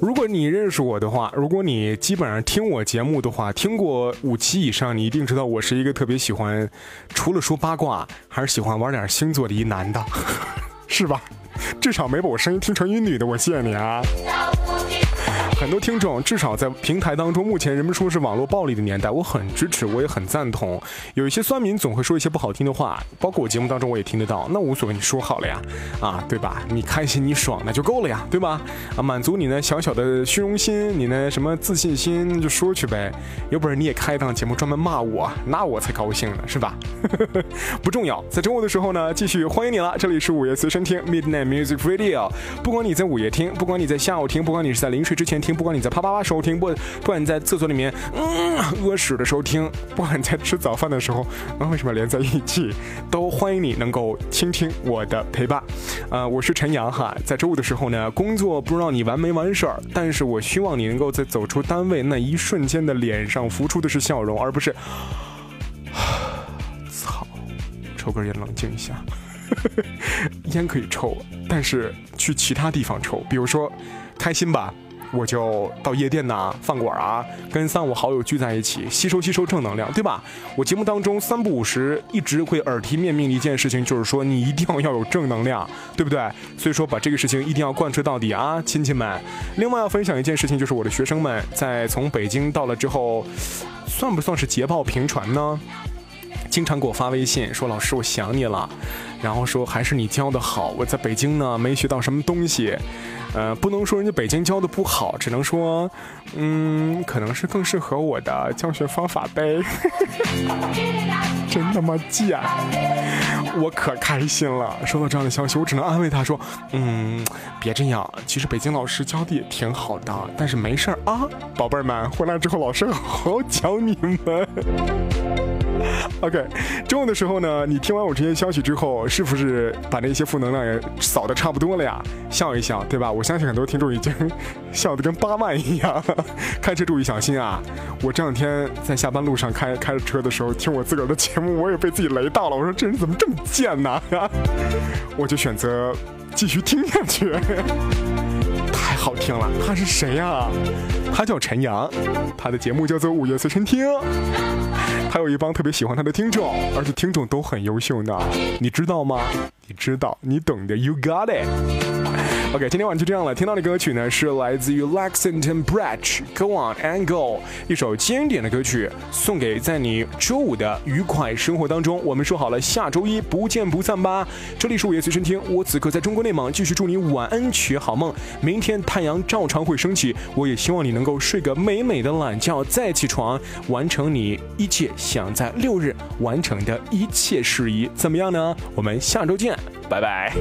如果你认识我的话，如果你基本上听我节目的话，听过五期以上，你一定知道我是一个特别喜欢，除了说八卦，还是喜欢玩点星座的一男的，是吧？至少没把我声音听成一女的，我谢谢你啊。很多听众，至少在平台当中，目前人们说是网络暴力的年代，我很支持，我也很赞同。有一些酸民总会说一些不好听的话，包括我节目当中我也听得到，那无所谓，你说好了呀，啊，对吧？你开心你爽那就够了呀，对吧？啊，满足你那小小的虚荣心，你那什么自信心就说去呗。有本事你也开一档节目专门骂我，那我才高兴呢，是吧？不重要，在中午的时候呢，继续欢迎你了。这里是午夜随身听 Midnight Music Radio，不管你在午夜听，不管你在下午听，不管你是在临睡之前听。不管你在啪啪啪收听，不不管你在厕所里面嗯屙屎的时候听，不管你在吃早饭的时候，那为什么连在一起？都欢迎你能够倾听我的陪伴。呃，我是陈阳哈，在周五的时候呢，工作不知道你完没完事儿，但是我希望你能够在走出单位那一瞬间的脸上浮出的是笑容，而不是操，抽根烟冷静一下。烟可以抽，但是去其他地方抽，比如说开心吧。我就到夜店呐、饭馆啊，跟三五好友聚在一起，吸收吸收正能量，对吧？我节目当中三不五时一直会耳提面命的一件事情，就是说你一定要要有正能量，对不对？所以说把这个事情一定要贯彻到底啊，亲戚们。另外要分享一件事情，就是我的学生们在从北京到了之后，算不算是捷报频传呢？经常给我发微信说：“老师，我想你了。”然后说：“还是你教的好，我在北京呢没学到什么东西。”呃，不能说人家北京教的不好，只能说，嗯，可能是更适合我的教学方法呗。真他妈贱！我可开心了。收到这样的消息，我只能安慰他说：“嗯，别这样。其实北京老师教的也挺好的，但是没事儿啊，宝贝儿们，回来之后老师好好教你们。” OK，中午的时候呢，你听完我这些消息之后，是不是把那些负能量也扫的差不多了呀？笑一笑，对吧？我相信很多听众已经笑得跟八万一样。开车注意小心啊！我这两天在下班路上开开着车的时候，听我自个儿的节目，我也被自己雷到了。我说这人怎么这么贱呢？我就选择继续听下去。好听了，他是谁呀？他叫陈阳，他的节目叫做《午夜随身听》。他有一帮特别喜欢他的听众，而且听众都很优秀呢，你知道吗？你知道，你懂的，You got it。OK，今天晚上就这样了。听到的歌曲呢是来自于 Lexington Bridge Go On and Go，一首经典的歌曲，送给在你周五的愉快生活当中。我们说好了，下周一不见不散吧。这里是午夜随身听，我此刻在中国内蒙，继续祝你晚安，取好梦。明天太阳照常会升起，我也希望你能够睡个美美的懒觉，再起床，完成你一切想在六日完成的一切事宜。怎么样呢？我们下周见，拜拜。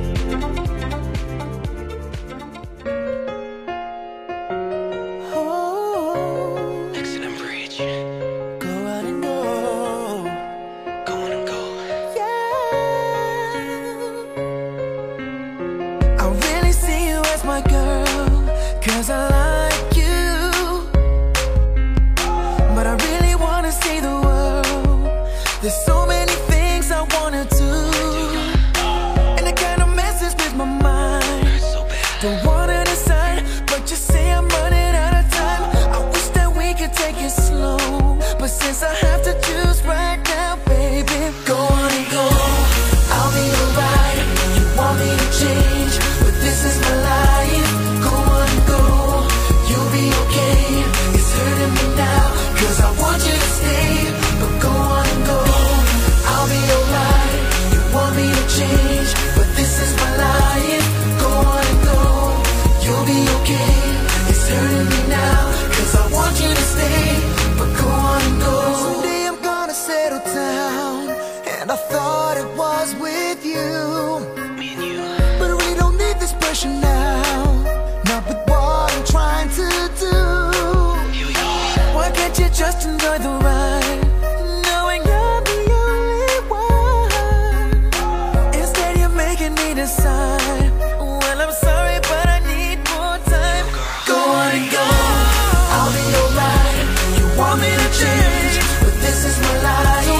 Change, but this is my life.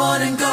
and go.